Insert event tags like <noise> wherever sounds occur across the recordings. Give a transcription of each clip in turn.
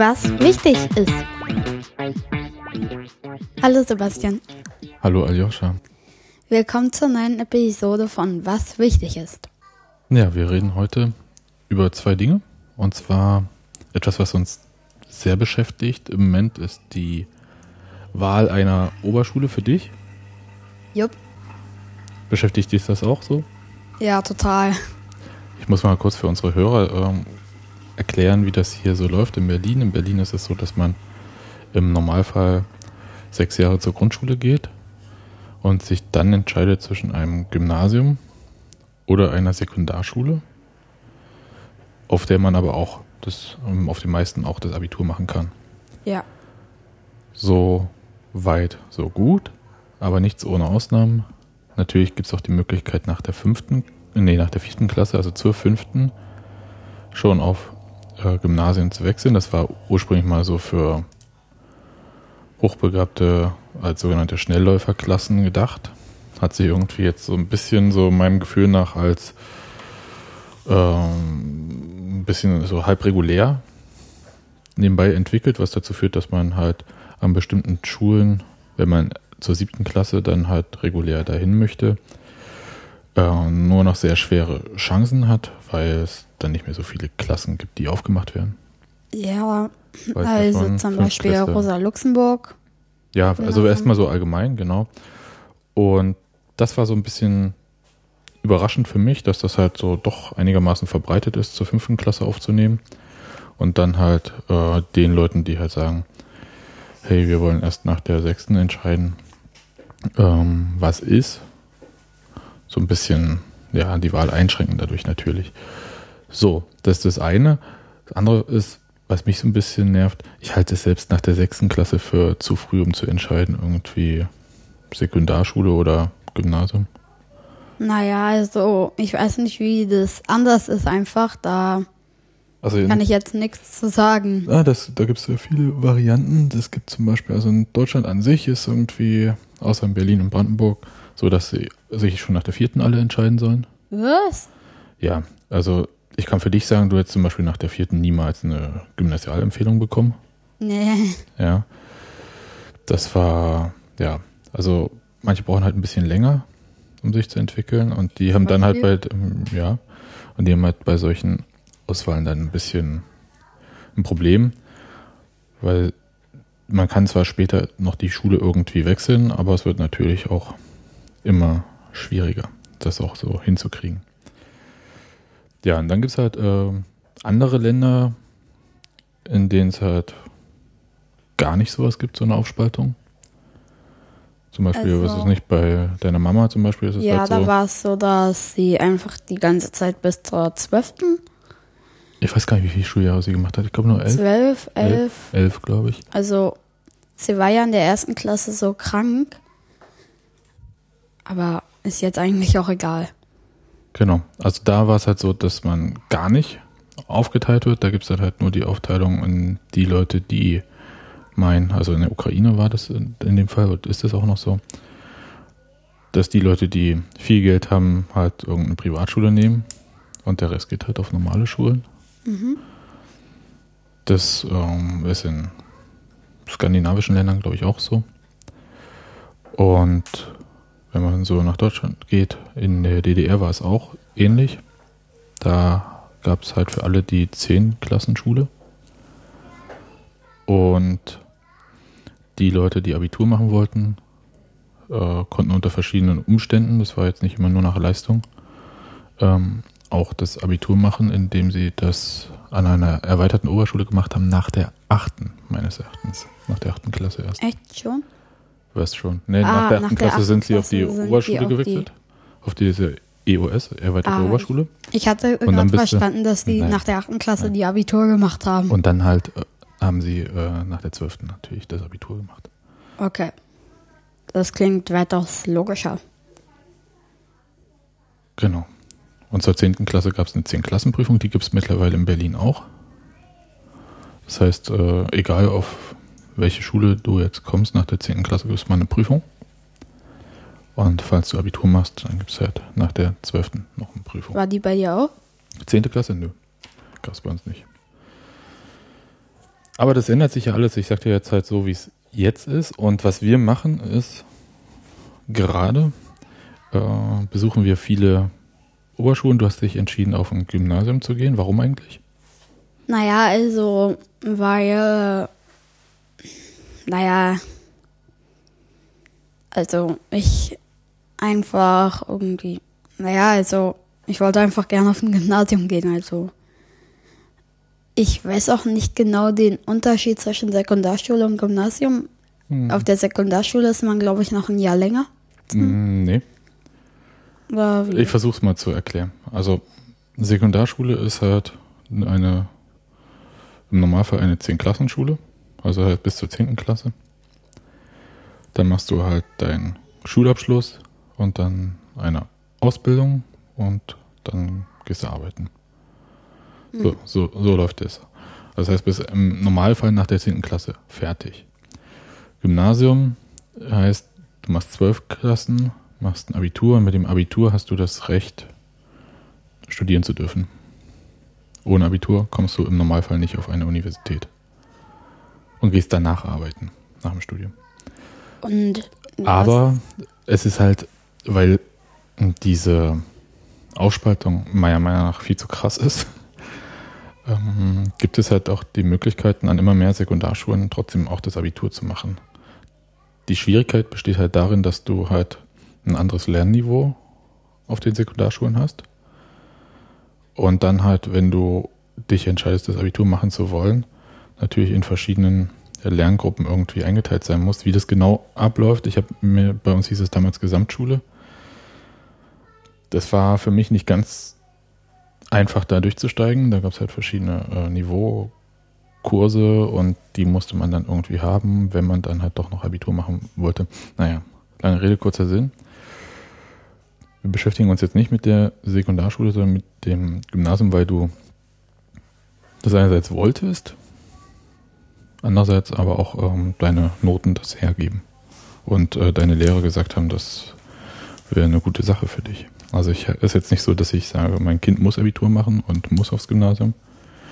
was wichtig ist. Hallo Sebastian. Hallo Aljoscha. Willkommen zur neuen Episode von Was wichtig ist. Ja, wir reden heute über zwei Dinge. Und zwar etwas, was uns sehr beschäftigt im Moment ist die Wahl einer Oberschule für dich. Jupp. Beschäftigt dich das auch so? Ja, total. Ich muss mal kurz für unsere Hörer ähm, erklären, wie das hier so läuft in Berlin. In Berlin ist es so, dass man im Normalfall sechs Jahre zur Grundschule geht und sich dann entscheidet zwischen einem Gymnasium oder einer Sekundarschule, auf der man aber auch das, ähm, auf den meisten auch das Abitur machen kann. Ja. So weit, so gut, aber nichts ohne Ausnahmen. Natürlich gibt es auch die Möglichkeit nach der fünften, nee, nach der vierten Klasse, also zur fünften, schon auf äh, Gymnasien zu wechseln. Das war ursprünglich mal so für Hochbegabte als sogenannte Schnellläuferklassen gedacht. Hat sich irgendwie jetzt so ein bisschen so meinem Gefühl nach als ähm, ein bisschen so halb regulär nebenbei entwickelt, was dazu führt, dass man halt an bestimmten Schulen, wenn man zur siebten Klasse dann halt regulär dahin möchte, äh, nur noch sehr schwere Chancen hat, weil es dann nicht mehr so viele Klassen gibt, die aufgemacht werden. Ja, also zum Beispiel Klässler. Rosa Luxemburg. Ja, also erstmal so allgemein, genau. Und das war so ein bisschen überraschend für mich, dass das halt so doch einigermaßen verbreitet ist, zur fünften Klasse aufzunehmen. Und dann halt äh, den Leuten, die halt sagen, hey, wir wollen erst nach der sechsten entscheiden, ähm, was ist. So ein bisschen, ja, die Wahl einschränken dadurch natürlich. So, das ist das eine. Das andere ist, was mich so ein bisschen nervt, ich halte es selbst nach der sechsten Klasse für zu früh, um zu entscheiden, irgendwie Sekundarschule oder Gymnasium. Naja, also ich weiß nicht, wie das anders ist einfach. Da also kann ich jetzt nichts zu sagen. Ah, das, da gibt es ja viele Varianten. Es gibt zum Beispiel, also in Deutschland an sich ist irgendwie, außer in Berlin und Brandenburg, so, dass sie sich schon nach der vierten alle entscheiden sollen. Was? Ja, also ich kann für dich sagen, du hättest zum Beispiel nach der vierten niemals eine Gymnasialempfehlung bekommen. Nee. Ja. Das war, ja, also manche brauchen halt ein bisschen länger, um sich zu entwickeln und die haben dann halt bei, ähm, ja, und die haben halt bei solchen Auswahlen dann ein bisschen ein Problem, weil man kann zwar später noch die Schule irgendwie wechseln, aber es wird natürlich auch immer schwieriger, das auch so hinzukriegen. Ja, und dann gibt es halt äh, andere Länder, in denen es halt gar nicht sowas gibt, so eine Aufspaltung. Zum Beispiel, also, was ist nicht bei deiner Mama zum Beispiel? Ist es ja, halt so, da war es so, dass sie einfach die ganze Zeit bis zur 12. Ich weiß gar nicht, wie viele Schuljahre sie gemacht hat. Ich glaube nur elf. Zwölf, elf. Elf, elf glaube ich. Also, sie war ja in der ersten Klasse so krank. Aber ist jetzt eigentlich auch egal. Genau. Also da war es halt so, dass man gar nicht aufgeteilt wird. Da gibt es dann halt nur die Aufteilung in die Leute, die meinen, also in der Ukraine war das in, in dem Fall, und ist das auch noch so, dass die Leute, die viel Geld haben, halt irgendeine Privatschule nehmen und der Rest geht halt auf normale Schulen. Mhm. Das ähm, ist in skandinavischen Ländern, glaube ich, auch so. Und wenn man so nach Deutschland geht, in der DDR war es auch ähnlich. Da gab es halt für alle die 10 Klassenschule. Und die Leute, die Abitur machen wollten, äh, konnten unter verschiedenen Umständen, das war jetzt nicht immer nur nach Leistung, ähm, auch das Abitur machen, indem sie das an einer erweiterten Oberschule gemacht haben, nach der achten, meines Erachtens. Nach der achten Klasse erst. Echt schon? Weißt schon. Nee, ah, nach der achten Klasse sind sie auf die Oberschule gewechselt. Die auf diese EOS, erweiterte ah, Oberschule. Ich hatte gerade verstanden, dass die nein, nach der achten Klasse nein. die Abitur gemacht haben. Und dann halt äh, haben sie äh, nach der zwölften natürlich das Abitur gemacht. Okay. Das klingt weitaus logischer. Genau. Und zur zehnten Klasse gab es eine Zehn-Klassenprüfung, die gibt es mittlerweile in Berlin auch. Das heißt, äh, egal auf welche Schule du jetzt kommst, nach der 10. Klasse gibt es mal eine Prüfung. Und falls du Abitur machst, dann gibt es halt nach der 12. noch eine Prüfung. War die bei dir auch? 10. Klasse? Nö. Gab es bei uns nicht. Aber das ändert sich ja alles. Ich sag dir jetzt halt so, wie es jetzt ist. Und was wir machen, ist gerade äh, besuchen wir viele Oberschulen. Du hast dich entschieden, auf ein Gymnasium zu gehen. Warum eigentlich? Naja, also, weil, naja, also ich einfach irgendwie, naja, also ich wollte einfach gerne auf ein Gymnasium gehen, also ich weiß auch nicht genau den Unterschied zwischen Sekundarschule und Gymnasium. Hm. Auf der Sekundarschule ist man, glaube ich, noch ein Jahr länger. Hm, nee. Ich versuche es mal zu erklären. Also Sekundarschule ist halt eine im Normalfall eine 10-Klassenschule, also halt bis zur 10. Klasse. Dann machst du halt deinen Schulabschluss und dann eine Ausbildung und dann gehst du arbeiten. Mhm. So, so, so läuft es. Das heißt, bis im Normalfall nach der 10. Klasse fertig. Gymnasium heißt, du machst zwölf Klassen, machst ein Abitur und mit dem Abitur hast du das Recht, studieren zu dürfen. Ohne Abitur kommst du im Normalfall nicht auf eine Universität. Und gehst danach arbeiten, nach dem Studium. Und Aber es ist halt, weil diese Aufspaltung meiner Meinung nach viel zu krass ist, <laughs> ähm, gibt es halt auch die Möglichkeiten, an immer mehr Sekundarschulen trotzdem auch das Abitur zu machen. Die Schwierigkeit besteht halt darin, dass du halt ein anderes Lernniveau auf den Sekundarschulen hast. Und dann halt, wenn du dich entscheidest, das Abitur machen zu wollen, natürlich in verschiedenen Lerngruppen irgendwie eingeteilt sein musst. Wie das genau abläuft, ich habe mir, bei uns hieß es damals Gesamtschule. Das war für mich nicht ganz einfach da durchzusteigen. Da gab es halt verschiedene äh, Niveaukurse und die musste man dann irgendwie haben, wenn man dann halt doch noch Abitur machen wollte. Naja, lange Rede, kurzer Sinn. Wir beschäftigen uns jetzt nicht mit der Sekundarschule, sondern mit dem Gymnasium, weil du das einerseits wolltest, andererseits aber auch ähm, deine Noten das hergeben und äh, deine Lehrer gesagt haben, das wäre eine gute Sache für dich. Also ich ist jetzt nicht so, dass ich sage, mein Kind muss Abitur machen und muss aufs Gymnasium,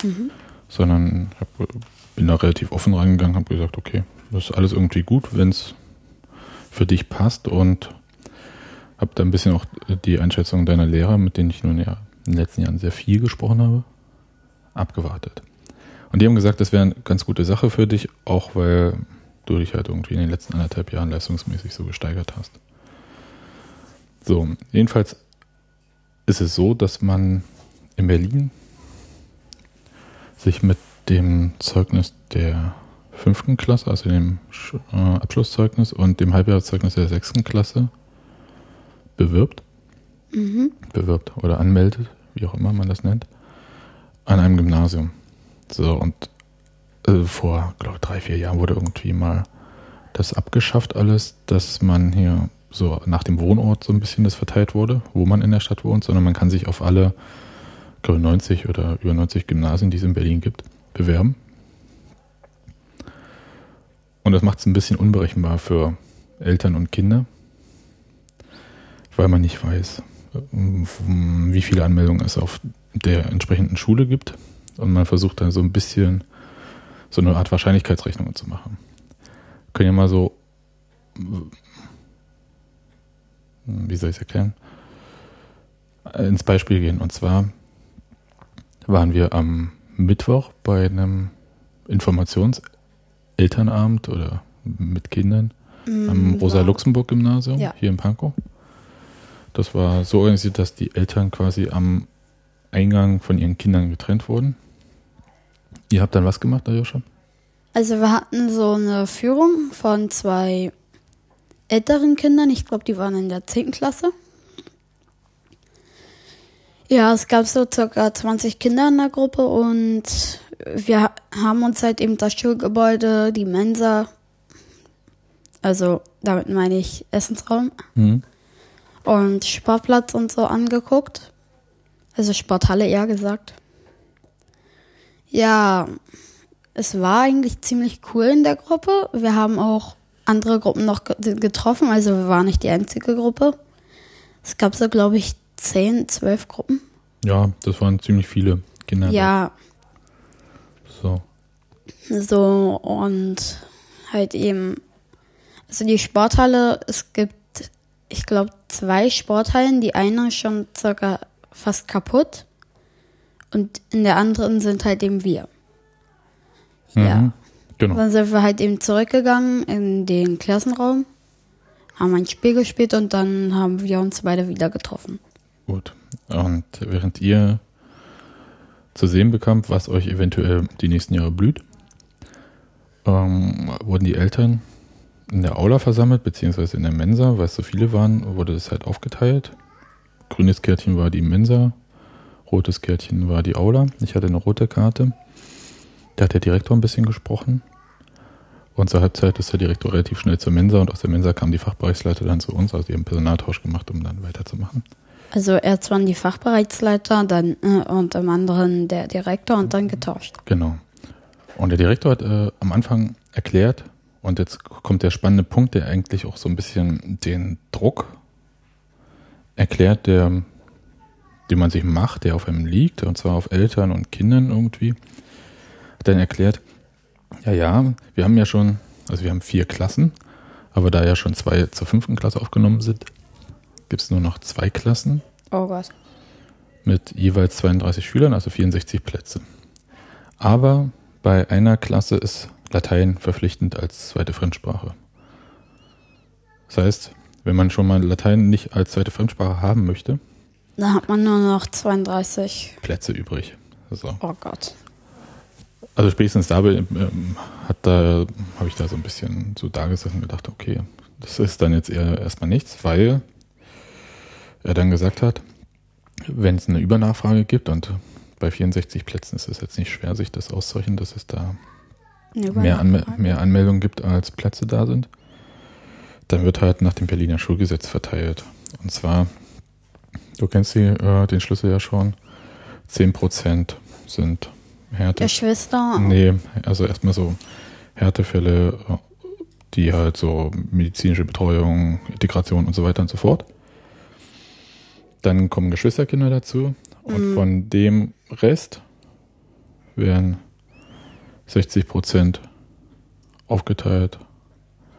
mhm. sondern hab, bin da relativ offen reingegangen, habe gesagt, okay, das ist alles irgendwie gut, wenn es für dich passt und habe da ein bisschen auch die Einschätzung deiner Lehrer, mit denen ich nun ja in den letzten Jahren sehr viel gesprochen habe, abgewartet. Und die haben gesagt, das wäre eine ganz gute Sache für dich, auch weil du dich halt irgendwie in den letzten anderthalb Jahren leistungsmäßig so gesteigert hast. So, jedenfalls ist es so, dass man in Berlin sich mit dem Zeugnis der fünften Klasse, also dem äh, Abschlusszeugnis und dem Halbjahreszeugnis der sechsten Klasse bewirbt, mhm. bewirbt oder anmeldet, wie auch immer man das nennt, an einem Gymnasium. So, und äh, vor, glaube ich, drei, vier Jahren wurde irgendwie mal das abgeschafft alles, dass man hier so nach dem Wohnort so ein bisschen das verteilt wurde, wo man in der Stadt wohnt, sondern man kann sich auf alle, glaube 90 oder über 90 Gymnasien, die es in Berlin gibt, bewerben. Und das macht es ein bisschen unberechenbar für Eltern und Kinder, weil man nicht weiß, wie viele Anmeldungen es auf der entsprechenden Schule gibt. Und man versucht dann so ein bisschen so eine Art Wahrscheinlichkeitsrechnung zu machen. Wir können ja mal so wie soll ich es erklären, ins Beispiel gehen. Und zwar waren wir am Mittwoch bei einem Informationselternabend oder mit Kindern mm, am Rosa-Luxemburg-Gymnasium ja. hier in Pankow. Das war so organisiert, dass die Eltern quasi am Eingang von ihren Kindern getrennt wurden. Ihr habt dann was gemacht, Ayosha? Also wir hatten so eine Führung von zwei älteren Kindern. Ich glaube, die waren in der 10. Klasse. Ja, es gab so circa 20 Kinder in der Gruppe und wir haben uns halt eben das Schulgebäude, die Mensa, also damit meine ich Essensraum mhm. und Sportplatz und so angeguckt. Also Sporthalle eher gesagt. Ja, es war eigentlich ziemlich cool in der Gruppe. Wir haben auch andere Gruppen noch getroffen, also wir waren nicht die einzige Gruppe. Es gab so, glaube ich, zehn, zwölf Gruppen. Ja, das waren ziemlich viele Kinder. Ja. So. So und halt eben, also die Sporthalle, es gibt, ich glaube, zwei Sporthallen. Die eine ist schon circa fast kaputt und in der anderen sind halt eben wir. Mhm. Ja. Genau. Dann sind wir halt eben zurückgegangen in den Klassenraum, haben ein Spiel gespielt und dann haben wir uns beide wieder getroffen. Gut. Und während ihr zu sehen bekamt, was euch eventuell die nächsten Jahre blüht, ähm, wurden die Eltern in der Aula versammelt, beziehungsweise in der Mensa, weil es so viele waren, wurde das halt aufgeteilt. Grünes Kärtchen war die Mensa, rotes Kärtchen war die Aula. Ich hatte eine rote Karte. Da hat der Direktor ein bisschen gesprochen. Und zur Halbzeit ist der Direktor relativ schnell zur Mensa und aus der Mensa kam die Fachbereichsleiter dann zu uns. Also die haben Personaltausch gemacht, um dann weiterzumachen. Also erst waren die Fachbereichsleiter, dann äh, und im anderen der Direktor und dann getauscht. Genau. Und der Direktor hat äh, am Anfang erklärt, und jetzt kommt der spannende Punkt, der eigentlich auch so ein bisschen den Druck erklärt, der, den man sich macht, der auf einem liegt, und zwar auf Eltern und Kindern irgendwie. Hat dann erklärt, ja, ja, wir haben ja schon, also wir haben vier Klassen, aber da ja schon zwei zur fünften Klasse aufgenommen sind, gibt es nur noch zwei Klassen Oh Gott. mit jeweils 32 Schülern, also 64 Plätze. Aber bei einer Klasse ist Latein verpflichtend als zweite Fremdsprache. Das heißt, wenn man schon mal Latein nicht als zweite Fremdsprache haben möchte, Da hat man nur noch 32. Plätze übrig. So. Oh Gott. Also spätestens da ähm, hat da habe ich da so ein bisschen so da gesessen und gedacht, okay, das ist dann jetzt eher erstmal nichts, weil er dann gesagt hat, wenn es eine Übernachfrage gibt und bei 64 Plätzen ist es jetzt nicht schwer, sich das auszurechnen, dass es da mehr, Anme mehr Anmeldungen gibt, als Plätze da sind, dann wird halt nach dem Berliner Schulgesetz verteilt. Und zwar, du kennst die, äh, den Schlüssel ja schon, 10% sind Härte. Geschwister. Nee, also erstmal so Härtefälle, die halt so medizinische Betreuung, Integration und so weiter und so fort. Dann kommen Geschwisterkinder dazu und Mhm. von dem Rest werden 60 Prozent aufgeteilt.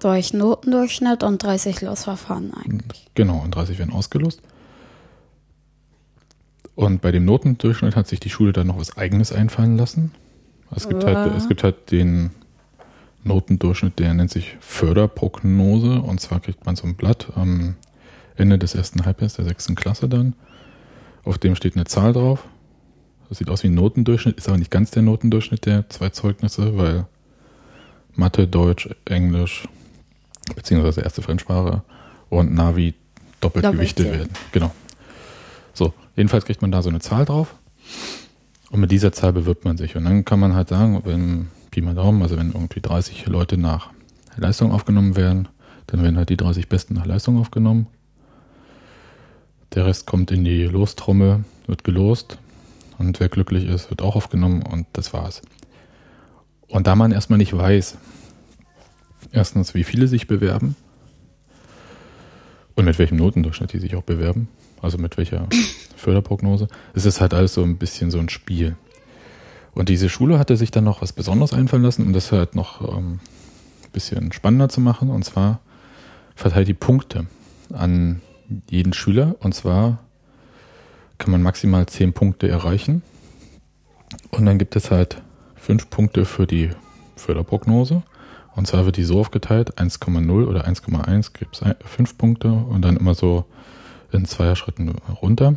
Durch Notendurchschnitt und 30 Losverfahren eigentlich. Genau, und 30 werden ausgelost. Und bei dem Notendurchschnitt hat sich die Schule dann noch was Eigenes einfallen lassen. Es gibt, halt, es gibt halt den Notendurchschnitt, der nennt sich Förderprognose. Und zwar kriegt man so ein Blatt am Ende des ersten Halbjahres der sechsten Klasse dann. Auf dem steht eine Zahl drauf. Das sieht aus wie ein Notendurchschnitt, ist aber nicht ganz der Notendurchschnitt der zwei Zeugnisse, weil Mathe, Deutsch, Englisch, beziehungsweise erste Fremdsprache und Navi doppelt gewichtet werden. Genau. So, jedenfalls kriegt man da so eine Zahl drauf und mit dieser Zahl bewirbt man sich. Und dann kann man halt sagen, wenn Pi mal Daumen, also wenn irgendwie 30 Leute nach Leistung aufgenommen werden, dann werden halt die 30 Besten nach Leistung aufgenommen. Der Rest kommt in die Lostrommel, wird gelost und wer glücklich ist, wird auch aufgenommen und das war's. Und da man erstmal nicht weiß, erstens, wie viele sich bewerben und mit welchem Notendurchschnitt die sich auch bewerben, also mit welcher Förderprognose, ist es halt alles so ein bisschen so ein Spiel. Und diese Schule hatte sich dann noch was Besonderes einfallen lassen, um das halt noch ähm, ein bisschen spannender zu machen. Und zwar verteilt die Punkte an jeden Schüler. Und zwar kann man maximal 10 Punkte erreichen. Und dann gibt es halt 5 Punkte für die Förderprognose. Und zwar wird die so aufgeteilt, 1,0 oder 1,1 gibt es 5 Punkte und dann immer so in Zweierschritten runter.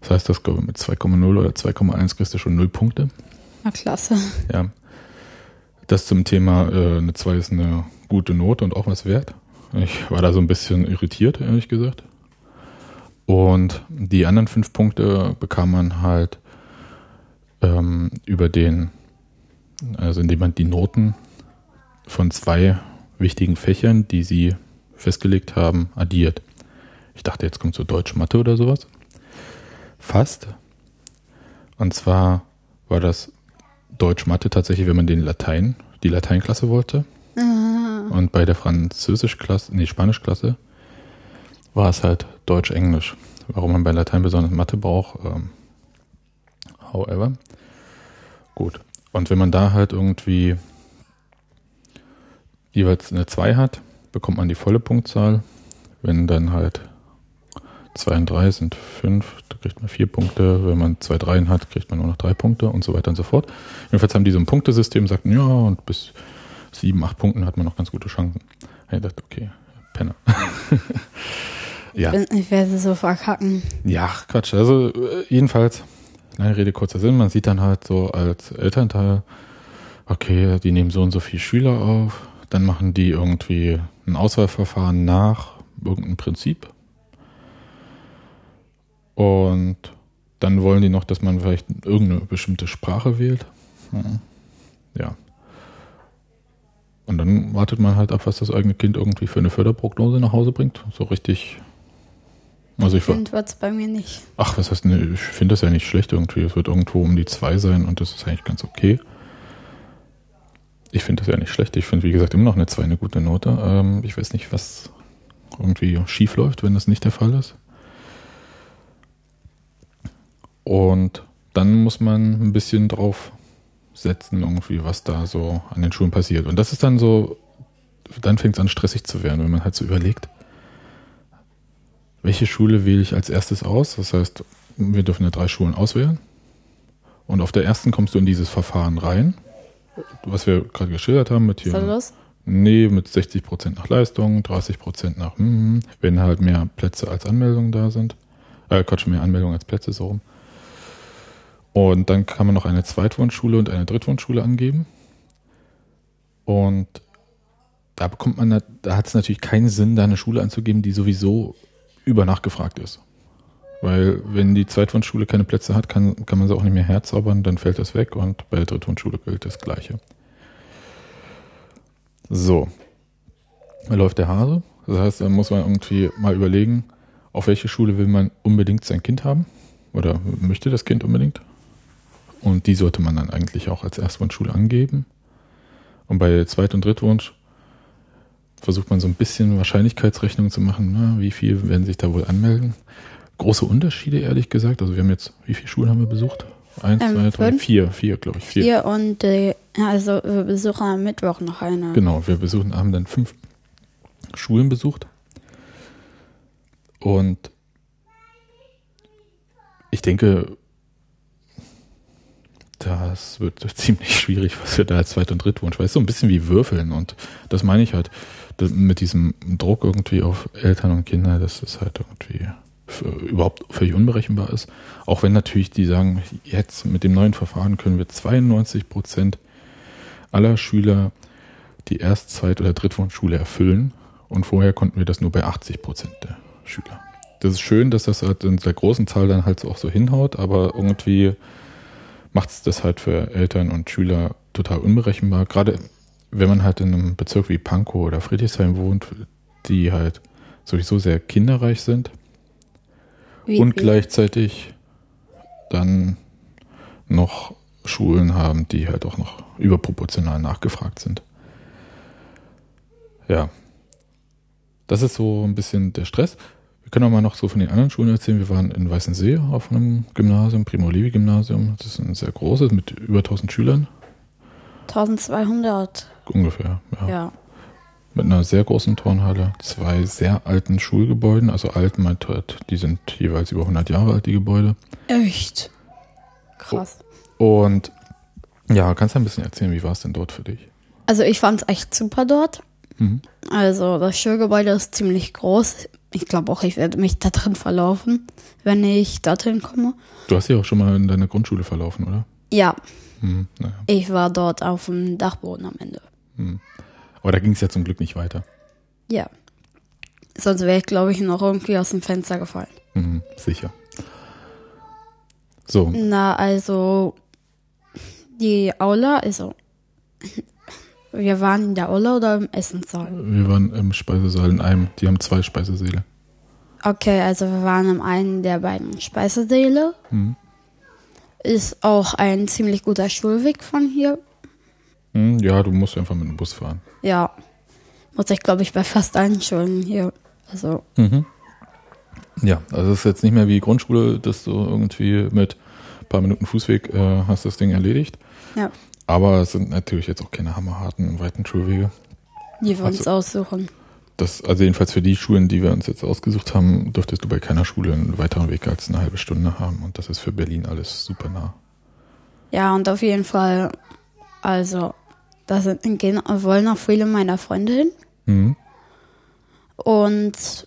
Das heißt, das mit 2,0 oder 2,1 kriegst du schon 0 Punkte. Na klasse. Ja. Das zum Thema, äh, eine 2 ist eine gute Note und auch was wert. Ich war da so ein bisschen irritiert, ehrlich gesagt. Und die anderen fünf Punkte bekam man halt ähm, über den, also indem man die Noten von zwei wichtigen Fächern, die sie festgelegt haben, addiert. Ich dachte, jetzt kommt so Deutsch, Mathe oder sowas. Fast. Und zwar war das Deutsch-Mathe tatsächlich, wenn man den Latein, die Lateinklasse wollte. Und bei der Französisch-Klasse, nee, Spanisch-Klasse war es halt Deutsch-Englisch. Warum man bei Latein besonders Mathe braucht, ähm, however. Gut. Und wenn man da halt irgendwie jeweils eine 2 hat, bekommt man die volle Punktzahl. Wenn dann halt 2 und 3 sind 5, da kriegt man 4 Punkte. Wenn man 2 Dreien hat, kriegt man nur noch 3 Punkte und so weiter und so fort. Jedenfalls haben die so ein Punktesystem, sagten, ja, und bis 7, 8 Punkten hat man noch ganz gute Chancen. Ich dachte, okay, Penner. <laughs> ja. Ich werde so verkacken. Ja, Quatsch. Also äh, jedenfalls, lange Rede, kurzer Sinn, man sieht dann halt so als Elternteil, okay, die nehmen so und so viele Schüler auf, dann machen die irgendwie ein Auswahlverfahren nach irgendeinem Prinzip. Und dann wollen die noch, dass man vielleicht irgendeine bestimmte Sprache wählt. Ja. Und dann wartet man halt ab, was das eigene Kind irgendwie für eine Förderprognose nach Hause bringt. So richtig. Also ich finde es bei mir nicht. Ach, was heißt denn? Ich finde das ja nicht schlecht irgendwie. Es wird irgendwo um die zwei sein und das ist eigentlich ganz okay. Ich finde das ja nicht schlecht. Ich finde, wie gesagt, immer noch eine 2 eine gute Note. Ähm, ich weiß nicht, was irgendwie schief läuft, wenn das nicht der Fall ist. Und dann muss man ein bisschen drauf setzen, irgendwie, was da so an den Schulen passiert. Und das ist dann so, dann fängt es an stressig zu werden, wenn man halt so überlegt, welche Schule wähle ich als erstes aus? Das heißt, wir dürfen ja drei Schulen auswählen. Und auf der ersten kommst du in dieses Verfahren rein, was wir gerade geschildert haben mit hier. Das los? Nee, mit 60 Prozent nach Leistung, 30 Prozent nach, hm, wenn halt mehr Plätze als Anmeldungen da sind. Äh, Quatsch, mehr Anmeldungen als Plätze so rum. Und dann kann man noch eine Zweitwohnschule und eine Drittwohnschule angeben. Und da bekommt man, da hat es natürlich keinen Sinn, da eine Schule anzugeben, die sowieso über nachgefragt ist. Weil wenn die Zweitwohnschule keine Plätze hat, kann, kann man sie auch nicht mehr herzaubern, dann fällt das weg und bei der Drittwohnschule gilt das Gleiche. So. Da läuft der Hase. Das heißt, da muss man irgendwie mal überlegen, auf welche Schule will man unbedingt sein Kind haben? Oder möchte das Kind unbedingt? Und die sollte man dann eigentlich auch als Erstwunschschule angeben. Und bei Zweit- und Drittwunsch versucht man so ein bisschen Wahrscheinlichkeitsrechnung zu machen. Na, wie viel werden sich da wohl anmelden? Große Unterschiede, ehrlich gesagt. Also wir haben jetzt, wie viele Schulen haben wir besucht? Eins, ähm, zwei, drei, fünf? vier, vier, glaube ich. Vier, vier und äh, also wir besuchen am Mittwoch noch eine. Genau, wir besuchen, haben dann fünf Schulen besucht. Und ich denke, das wird ziemlich schwierig, was wir da als Zweit- und Drittwunsch, weil es so ein bisschen wie Würfeln und das meine ich halt mit diesem Druck irgendwie auf Eltern und Kinder, dass es halt irgendwie für, überhaupt völlig unberechenbar ist. Auch wenn natürlich die sagen, jetzt mit dem neuen Verfahren können wir 92 Prozent aller Schüler die Erst-, Zweit- oder Drittwunschschule erfüllen und vorher konnten wir das nur bei 80 Prozent der Schüler. Das ist schön, dass das halt in der großen Zahl dann halt auch so hinhaut, aber irgendwie macht es das halt für Eltern und Schüler total unberechenbar. Gerade wenn man halt in einem Bezirk wie Pankow oder Friedrichshain wohnt, die halt sowieso sehr kinderreich sind wie und viel? gleichzeitig dann noch Schulen haben, die halt auch noch überproportional nachgefragt sind. Ja, das ist so ein bisschen der Stress. Wir können auch mal noch so von den anderen Schulen erzählen. Wir waren in Weißensee auf einem Gymnasium, Primo Levi Gymnasium. Das ist ein sehr großes mit über 1000 Schülern. 1200. Ungefähr, ja. ja. Mit einer sehr großen Turnhalle, zwei sehr alten Schulgebäuden. Also alt halt, die sind jeweils über 100 Jahre alt, die Gebäude. Echt? Krass. Und ja, kannst du ein bisschen erzählen, wie war es denn dort für dich? Also ich fand es echt super dort. Mhm. Also das Schulgebäude ist ziemlich groß ich glaube auch, ich werde mich da drin verlaufen, wenn ich dorthin komme. Du hast ja auch schon mal in deiner Grundschule verlaufen, oder? Ja. Hm, naja. Ich war dort auf dem Dachboden am Ende. Hm. Aber da ging es ja zum Glück nicht weiter. Ja. Sonst wäre ich, glaube ich, noch irgendwie aus dem Fenster gefallen. Hm, sicher. So. Na, also die Aula, also wir waren in der Olle oder im Essenssaal? Wir waren im Speisesaal in einem. Die haben zwei Speisesäle. Okay, also wir waren in einem der beiden Speisesäle. Mhm. Ist auch ein ziemlich guter Schulweg von hier. Mhm, ja, du musst einfach mit dem Bus fahren. Ja. Muss ich, glaube ich, bei fast allen Schulen hier. Also. Mhm. Ja, also es ist jetzt nicht mehr wie Grundschule, dass du irgendwie mit ein paar Minuten Fußweg äh, hast das Ding erledigt. Ja. Aber es sind natürlich jetzt auch keine hammerharten, weiten Schulwege. Die wir also, uns aussuchen. Das, also jedenfalls für die Schulen, die wir uns jetzt ausgesucht haben, dürftest du bei keiner Schule einen weiteren Weg als eine halbe Stunde haben. Und das ist für Berlin alles super nah. Ja, und auf jeden Fall, also, da sind, gehen, wollen auch viele meiner Freunde hin. Mhm. Und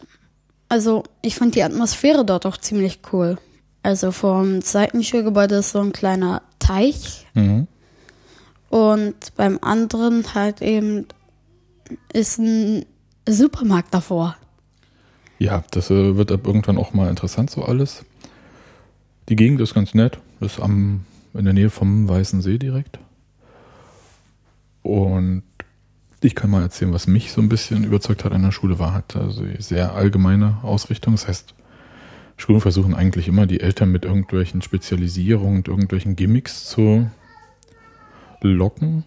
also ich fand die Atmosphäre dort auch ziemlich cool. Also vom Seitenschulgebäude ist so ein kleiner Teich. Mhm. Und beim anderen halt eben ist ein Supermarkt davor. Ja, das äh, wird ab irgendwann auch mal interessant, so alles. Die Gegend ist ganz nett, ist am, in der Nähe vom Weißen See direkt. Und ich kann mal erzählen, was mich so ein bisschen überzeugt hat an der Schule, war halt also sehr allgemeine Ausrichtung. Das heißt, Schulen versuchen eigentlich immer, die Eltern mit irgendwelchen Spezialisierungen und irgendwelchen Gimmicks zu locken.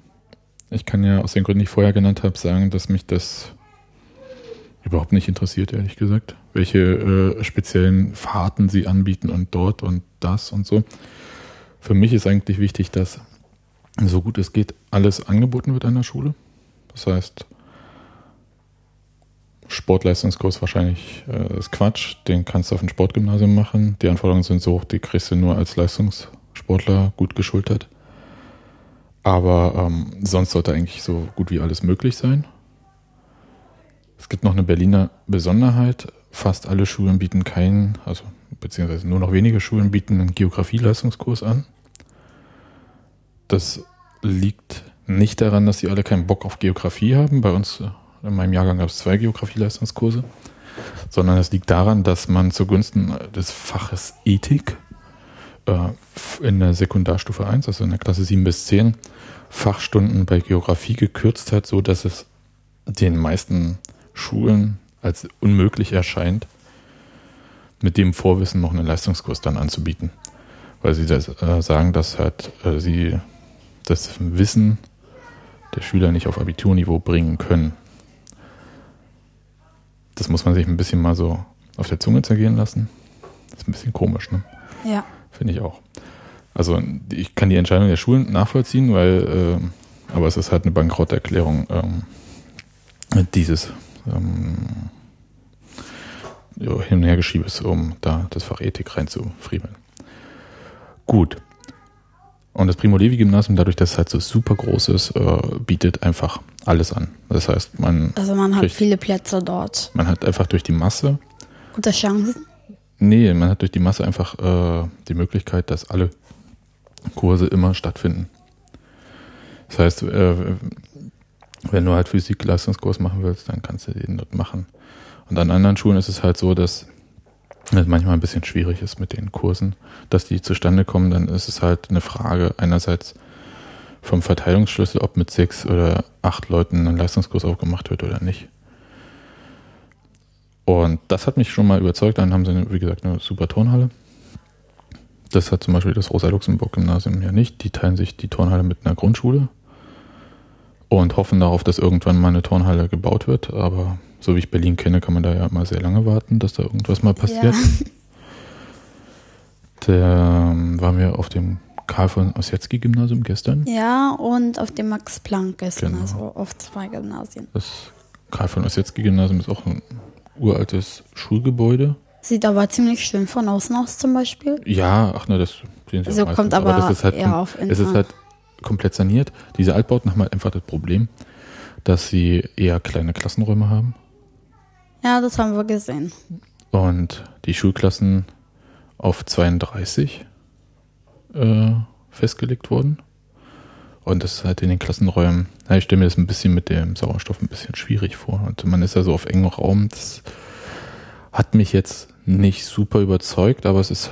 Ich kann ja aus den Gründen, die ich vorher genannt habe, sagen, dass mich das überhaupt nicht interessiert, ehrlich gesagt. Welche äh, speziellen Fahrten sie anbieten und dort und das und so. Für mich ist eigentlich wichtig, dass so gut es geht alles angeboten wird an der Schule. Das heißt, Sportleistungskurs wahrscheinlich äh, ist Quatsch. Den kannst du auf dem Sportgymnasium machen. Die Anforderungen sind so hoch, die kriegst du nur als Leistungssportler gut geschultert. Aber ähm, sonst sollte eigentlich so gut wie alles möglich sein. Es gibt noch eine Berliner Besonderheit. Fast alle Schulen bieten keinen, also beziehungsweise nur noch wenige Schulen bieten einen Geografieleistungskurs an. Das liegt nicht daran, dass sie alle keinen Bock auf Geografie haben. Bei uns äh, in meinem Jahrgang gab es zwei Geografieleistungskurse, sondern es liegt daran, dass man zugunsten des Faches Ethik äh, in der Sekundarstufe 1, also in der Klasse 7 bis 10, Fachstunden bei Geografie gekürzt hat, so dass es den meisten Schulen als unmöglich erscheint, mit dem Vorwissen noch einen Leistungskurs dann anzubieten. Weil sie das, äh, sagen, dass halt äh, sie das Wissen der Schüler nicht auf Abiturniveau bringen können. Das muss man sich ein bisschen mal so auf der Zunge zergehen lassen. Das ist ein bisschen komisch, ne? Ja. Finde ich auch. Also ich kann die Entscheidung der Schulen nachvollziehen, weil, äh, aber es ist halt eine Bankrotterklärung ähm, dieses ähm, Hin- und Hergeschiebes, um da das Fach Ethik reinzufriemeln. Gut, und das Primo Levi Gymnasium, dadurch, dass es halt so super groß ist, äh, bietet einfach alles an. Das heißt, man. Also man hat viele Plätze dort. Man hat einfach durch die Masse. Gute Chancen? Nee, man hat durch die Masse einfach äh, die Möglichkeit, dass alle Kurse immer stattfinden. Das heißt, äh, wenn du halt Physik-Leistungskurs machen willst, dann kannst du den dort machen. Und an anderen Schulen ist es halt so, dass es manchmal ein bisschen schwierig ist mit den Kursen, dass die zustande kommen, dann ist es halt eine Frage einerseits vom Verteilungsschlüssel, ob mit sechs oder acht Leuten ein Leistungskurs aufgemacht wird oder nicht. Und das hat mich schon mal überzeugt. Dann haben sie, wie gesagt, eine super Turnhalle. Das hat zum Beispiel das Rosa-Luxemburg-Gymnasium ja nicht. Die teilen sich die Turnhalle mit einer Grundschule und hoffen darauf, dass irgendwann mal eine Turnhalle gebaut wird. Aber so wie ich Berlin kenne, kann man da ja immer sehr lange warten, dass da irgendwas mal passiert. Ja. <laughs> Da ähm, waren wir auf dem Karl von Ossietzky-Gymnasium gestern. Ja, und auf dem Max-Planck gestern, genau. also auf zwei Gymnasien. Das Karl von Ossietzky-Gymnasium ist auch ein uraltes Schulgebäude. Sieht aber ziemlich schön von außen aus zum Beispiel. Ja, ach ne, das sehen Sie also auch kommt aber, aber das ist halt, eher auf Es ist halt komplett saniert. Diese Altbauten haben halt einfach das Problem, dass sie eher kleine Klassenräume haben. Ja, das haben wir gesehen. Und die Schulklassen auf 32 äh, festgelegt wurden. Und das ist halt in den Klassenräumen, ja, ich stelle mir das ein bisschen mit dem Sauerstoff ein bisschen schwierig vor. Und man ist ja so auf engem Raum. Das hat mich jetzt nicht super überzeugt, aber es ist,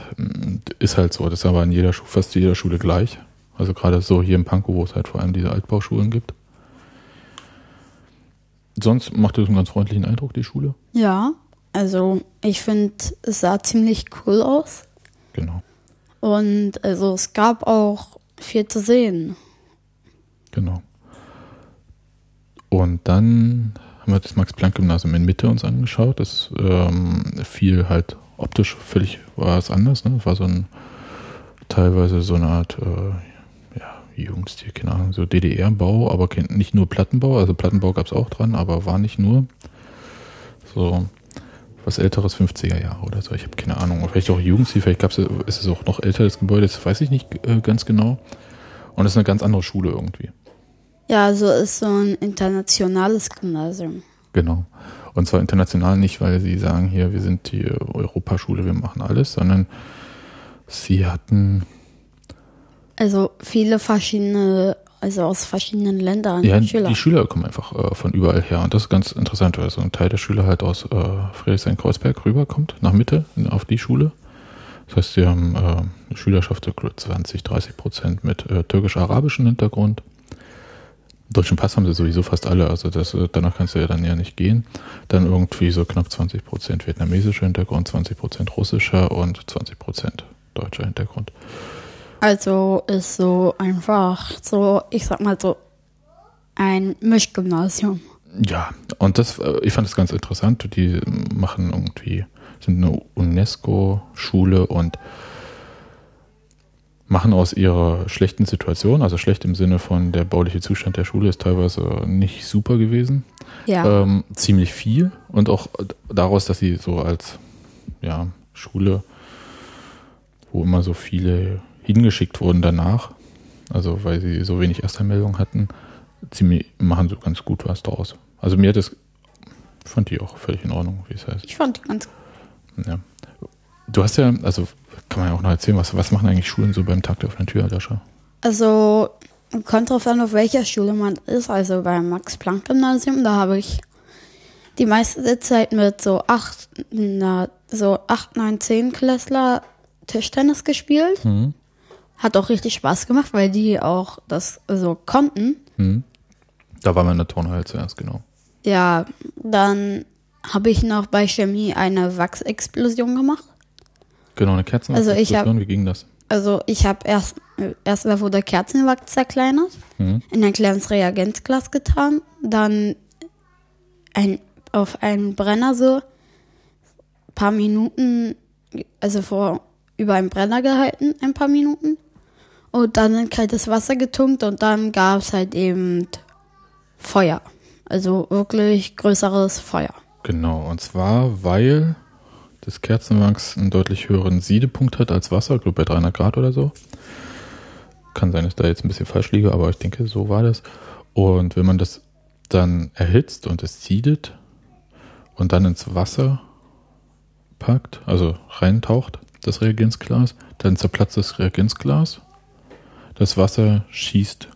ist halt so. Das ist aber in jeder Schule, fast jeder Schule gleich. Also gerade so hier in Pankow, wo es halt vor allem diese Altbauschulen gibt. Sonst macht es einen ganz freundlichen Eindruck, die Schule. Ja, also ich finde, es sah ziemlich cool aus. Genau. Und also es gab auch viel zu sehen. Genau. Und dann haben wir das Max-Planck-Gymnasium in Mitte uns angeschaut. Das ähm, fiel halt optisch völlig war es anders. Ne? Das war so ein teilweise so eine Art äh, ja, Jugendstil, keine Ahnung, so DDR-Bau, aber nicht nur Plattenbau, also Plattenbau gab es auch dran, aber war nicht nur so was älteres, 50er Jahre oder so. Ich habe keine Ahnung. Vielleicht auch Jugendstil, vielleicht gab's, ist es auch noch älter, das Gebäude, das weiß ich nicht äh, ganz genau. Und es ist eine ganz andere Schule irgendwie. Ja, also ist so ein internationales Gymnasium. Genau. Und zwar international nicht, weil sie sagen, hier, wir sind die Europaschule, wir machen alles, sondern sie hatten. Also viele verschiedene, also aus verschiedenen Ländern. Ja, Schüler. die Schüler kommen einfach äh, von überall her. Und das ist ganz interessant, weil so ein Teil der Schüler halt aus äh, Friedrichshain-Kreuzberg rüberkommt, nach Mitte, auf die Schule. Das heißt, sie haben äh, eine Schülerschaft so 20, 30 Prozent mit äh, türkisch-arabischem Hintergrund. Deutschen Pass haben sie sowieso fast alle, also das, äh, danach kannst du ja dann ja nicht gehen. Dann irgendwie so knapp 20 Prozent vietnamesischer Hintergrund, 20 Prozent russischer und 20 Prozent deutscher Hintergrund. Also ist so einfach so, ich sag mal so, ein Mischgymnasium. Ja, und das, äh, ich fand das ganz interessant. Die machen irgendwie, sind eine UNESCO-Schule und machen aus ihrer schlechten Situation, also schlecht im Sinne von der bauliche Zustand der Schule ist teilweise nicht super gewesen, ja. ähm, ziemlich viel und auch daraus, dass sie so als ja, Schule, wo immer so viele hingeschickt wurden danach, also weil sie so wenig Erstanmeldung hatten, ziemlich machen so ganz gut was daraus. Also mir hat das, fand die auch völlig in Ordnung, wie es heißt. Ich fand die ganz gut. Ja. Du hast ja, also kann man ja auch noch erzählen, was, was machen eigentlich Schulen so beim Tag der offenen Tür, Alascha? Also, kommt drauf an, auf welcher Schule man ist. Also beim Max-Planck-Gymnasium, da habe ich die meiste Zeit mit so acht, na, so acht, neun, zehn Klässler Tischtennis gespielt. Mhm. Hat auch richtig Spaß gemacht, weil die auch das so konnten. Mhm. Da war man in der Turnhalle zuerst, genau. Ja, dann habe ich noch bei Chemie eine Wachsexplosion gemacht. Genau, eine Kerzenwachsexplosion. Also Wie ging das? Also ich habe erst, erst da wurde Kerzenwachs zerkleinert, mhm. in ein kleines Reagenzglas getan, dann ein, auf einen Brenner so ein paar Minuten, also vor über einen Brenner gehalten, ein paar Minuten. Und dann in kaltes Wasser getunkt und dann gab es halt eben Feuer. Also wirklich größeres Feuer. Genau, und zwar, weil das Kerzenwachs einen deutlich höheren Siedepunkt hat als Wasser, ich glaube bei 300 Grad oder so. Kann sein, dass ich da jetzt ein bisschen falsch liege, aber ich denke, so war das. Und wenn man das dann erhitzt und es siedet und dann ins Wasser packt, also reintaucht, das Reagenzglas, dann zerplatzt das Reagenzglas. Das Wasser schießt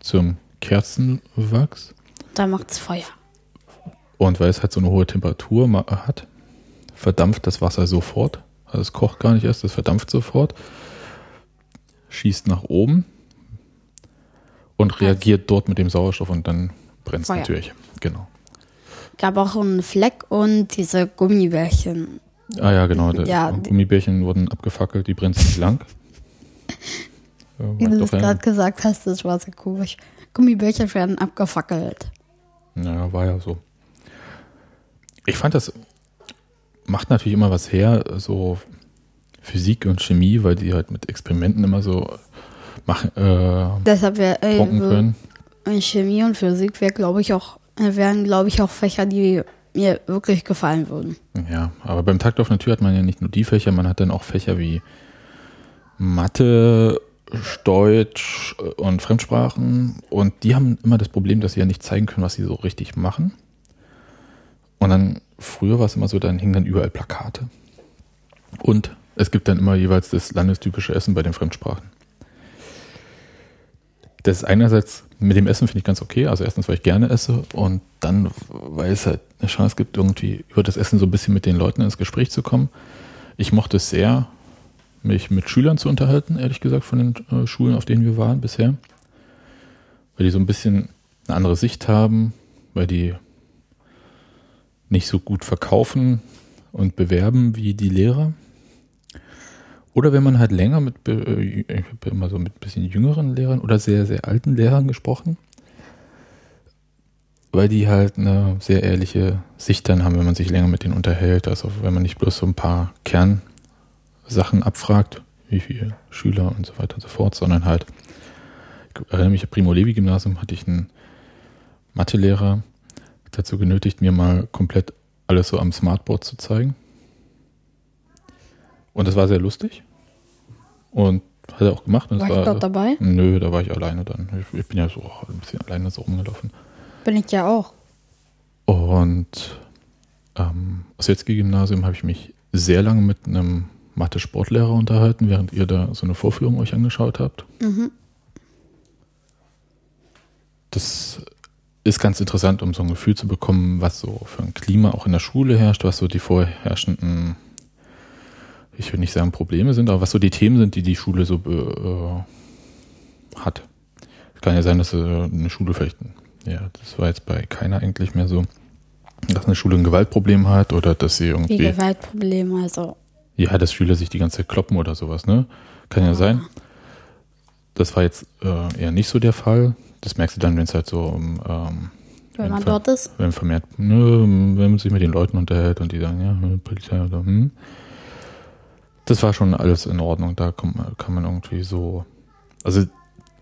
zum Kerzenwachs. Da macht es Feuer. Und weil es halt so eine hohe Temperatur hat, verdampft das Wasser sofort. Also es kocht gar nicht erst, es verdampft sofort, schießt nach oben und reagiert dort mit dem Sauerstoff und dann brennt es natürlich. Genau. Gab auch einen Fleck und diese Gummibärchen. Ah ja, genau. Ja, Gummibärchen wurden abgefackelt, die brennen nicht lang. <laughs> Wie du es gerade gesagt hast, das war sehr komisch. Gummibärchen werden abgefackelt. Ja, war ja so. Ich fand das macht natürlich immer was her, so Physik und Chemie, weil die halt mit Experimenten immer so machen, äh, Deshalb wär, äh, können. Chemie und Physik wäre, glaube ich, auch, äh, wären, glaube ich, auch Fächer, die mir wirklich gefallen würden. Ja, aber beim Takt auf Natur hat man ja nicht nur die Fächer, man hat dann auch Fächer wie Mathe, Deutsch und Fremdsprachen und die haben immer das Problem, dass sie ja nicht zeigen können, was sie so richtig machen. Und dann, früher war es immer so, dann hingen dann überall Plakate. Und es gibt dann immer jeweils das landestypische Essen bei den Fremdsprachen. Das ist einerseits mit dem Essen finde ich ganz okay. Also erstens, weil ich gerne esse und dann, weil es halt eine Chance gibt, irgendwie über das Essen so ein bisschen mit den Leuten ins Gespräch zu kommen. Ich mochte es sehr, mich mit Schülern zu unterhalten, ehrlich gesagt, von den äh, Schulen, auf denen wir waren bisher. Weil die so ein bisschen eine andere Sicht haben, weil die nicht so gut verkaufen und bewerben wie die Lehrer. Oder wenn man halt länger mit, äh, ich habe immer so mit ein bisschen jüngeren Lehrern oder sehr, sehr alten Lehrern gesprochen, weil die halt eine sehr ehrliche Sicht dann haben, wenn man sich länger mit denen unterhält. Also wenn man nicht bloß so ein paar Kernsachen abfragt, wie viele Schüler und so weiter und so fort, sondern halt erinnere mich, Primo Levi Gymnasium hatte ich einen Mathelehrer dazu genötigt, mir mal komplett alles so am Smartboard zu zeigen. Und das war sehr lustig. Und hat er auch gemacht. Und War ich dort dabei? Nö, da war ich alleine dann. Ich, ich bin ja so auch ein bisschen alleine so rumgelaufen. Bin ich ja auch. Und am Ossetski-Gymnasium habe ich mich sehr lange mit einem Mathe-Sportlehrer unterhalten, während ihr da so eine Vorführung euch angeschaut habt. Mhm. Das ist ganz interessant, um so ein Gefühl zu bekommen, was so für ein Klima auch in der Schule herrscht, was so die vorherrschenden, ich will nicht sagen Probleme sind, aber was so die Themen sind, die die Schule so äh, hat. Es kann ja sein, dass äh, eine Schule vielleicht, ja, das war jetzt bei keiner eigentlich mehr so, dass eine Schule ein Gewaltproblem hat oder dass sie Wie irgendwie, Gewaltprobleme, also. ja, dass Schüler sich die ganze Zeit kloppen oder sowas, ne? Kann ja sein. Das war jetzt äh, eher nicht so der Fall. Das merkst du dann, wenn es halt so um ähm, Wenn man dort ist. wenn vermehrt, nö, wenn man sich mit den Leuten unterhält und die sagen, ja, hm, Polizei oder hm. Das war schon alles in Ordnung. Da kann man, kann man irgendwie so, also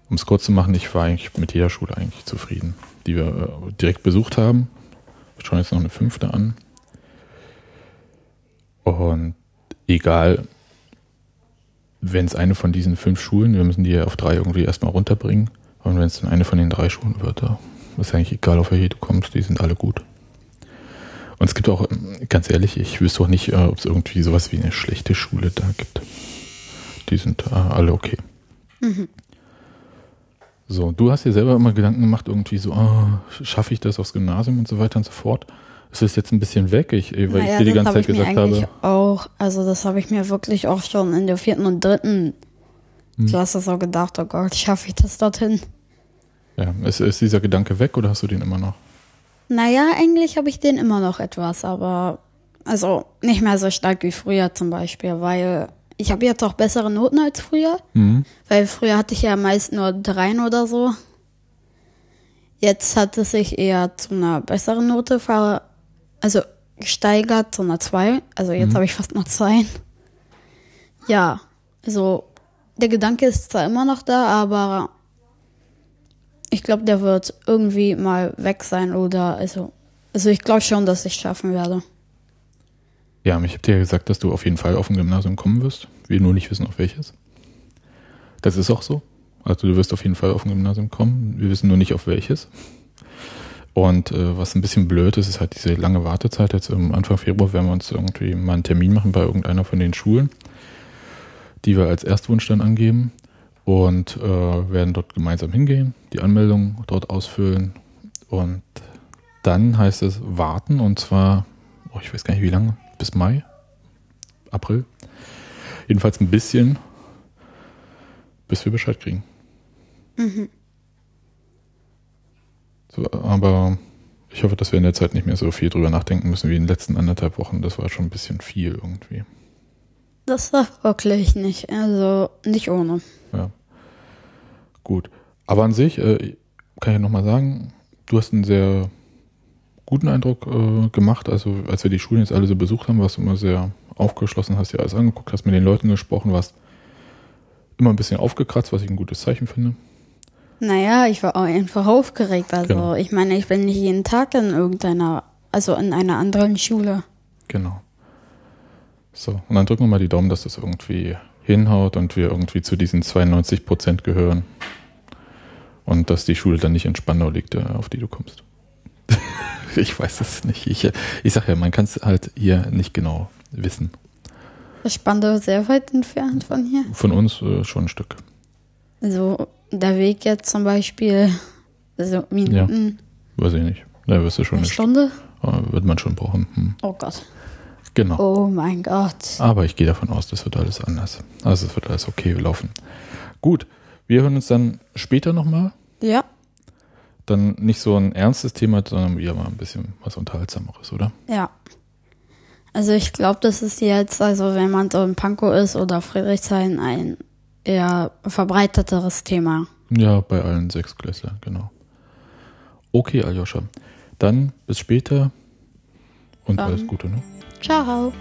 um es kurz zu machen, ich war eigentlich mit jeder Schule eigentlich zufrieden, die wir äh, direkt besucht haben. Wir schauen jetzt noch eine fünfte an. Und egal, wenn es eine von diesen fünf Schulen, wir müssen die ja auf drei irgendwie erstmal runterbringen. Und wenn es dann eine von den drei Schulen wird, da ist eigentlich egal, auf welche du kommst, die sind alle gut. Und es gibt auch, ähm, ganz ehrlich, ich wüsste auch nicht, äh, ob es irgendwie sowas wie eine schlechte Schule da gibt. Die sind äh, alle okay. Mhm. So, du hast dir selber immer Gedanken gemacht, irgendwie so, ah, schaffe ich das aufs Gymnasium und so weiter und so fort. Es ist jetzt ein bisschen weg, ich, weil Naja, ich dir die ganze Zeit gesagt habe, auch, also das habe ich mir wirklich auch schon in der vierten und dritten Hm. Klasse so gedacht, oh Gott, schaffe ich das dorthin? ja, ist, ist dieser Gedanke weg oder hast du den immer noch? Naja, eigentlich habe ich den immer noch etwas, aber also nicht mehr so stark wie früher zum Beispiel, weil ich habe jetzt auch bessere Noten als früher, Mhm. weil früher hatte ich ja meist nur dreien oder so. Jetzt hat es sich eher zu einer besseren Note ver also gesteigert zu einer 2. Also jetzt Mhm. habe ich fast noch zwei. Ja, also der Gedanke ist zwar immer noch da, aber ich glaube, der wird irgendwie mal weg sein oder also also ich glaube schon, dass ich es schaffen werde. Ja, ich habe dir ja gesagt, dass du auf jeden Fall auf ein Gymnasium kommen wirst. Wir nur nicht wissen, auf welches. Das ist auch so. Also du wirst auf jeden Fall auf ein Gymnasium kommen. Wir wissen nur nicht, auf welches. Und äh, was ein bisschen blöd ist, ist halt diese lange Wartezeit. Jetzt im Anfang Februar werden wir uns irgendwie mal einen Termin machen bei irgendeiner von den Schulen, die wir als Erstwunsch dann angeben und äh, werden dort gemeinsam hingehen, die Anmeldung dort ausfüllen und dann heißt es warten und zwar, oh, ich weiß gar nicht wie lange, bis Mai, April. Jedenfalls ein bisschen, bis wir Bescheid kriegen. So, aber ich hoffe, dass wir in der Zeit nicht mehr so viel drüber nachdenken müssen wie in den letzten anderthalb Wochen. Das war schon ein bisschen viel irgendwie. Das war wirklich nicht, also nicht ohne. Ja. Gut. Aber an sich, äh, kann ich nochmal sagen, du hast einen sehr guten Eindruck äh, gemacht. Also als wir die Schulen jetzt alle so besucht haben, warst du immer sehr aufgeschlossen, hast dir alles angeguckt, hast mit den Leuten gesprochen, warst immer ein bisschen aufgekratzt, was ich ein gutes Zeichen finde. Naja, ich war auch einfach aufgeregt. Also Genau. ich meine, ich bin nicht jeden Tag in irgendeiner, also in einer anderen Schule. Genau. So, und dann drücken wir mal die Daumen, dass das irgendwie hinhaut und wir irgendwie zu diesen 92 Prozent gehören. Und dass die Schule dann nicht in Spandau liegt, äh, auf die du kommst. <laughs> ich weiß es nicht. Ich, äh, ich sag ja, man kann es halt hier nicht genau wissen. Das Spandau sehr weit entfernt von hier. Von uns äh, schon ein Stück. Also der Weg jetzt zum Beispiel, also Minuten, Weiß ich nicht. Da wirst du schon eine eine Stunde. Stunde. Wird man schon brauchen. Hm. Oh Gott. Genau. Oh mein Gott. Aber ich gehe davon aus, das wird alles anders. Also es wird alles okay laufen. Gut, wir hören uns dann später nochmal. Ja, Dann nicht so ein ernstes Thema, sondern wieder mal ein bisschen was Unterhaltsameres, oder? ja. Also ich glaube, das ist jetzt, also wenn man so in Pankow ist oder Friedrichshain, ein eher verbreiteteres Thema. Ja, bei allen sechs Klässlern, genau. Okay, Aljoscha. Dann bis später und Dann- alles Gute, ne? Ciao.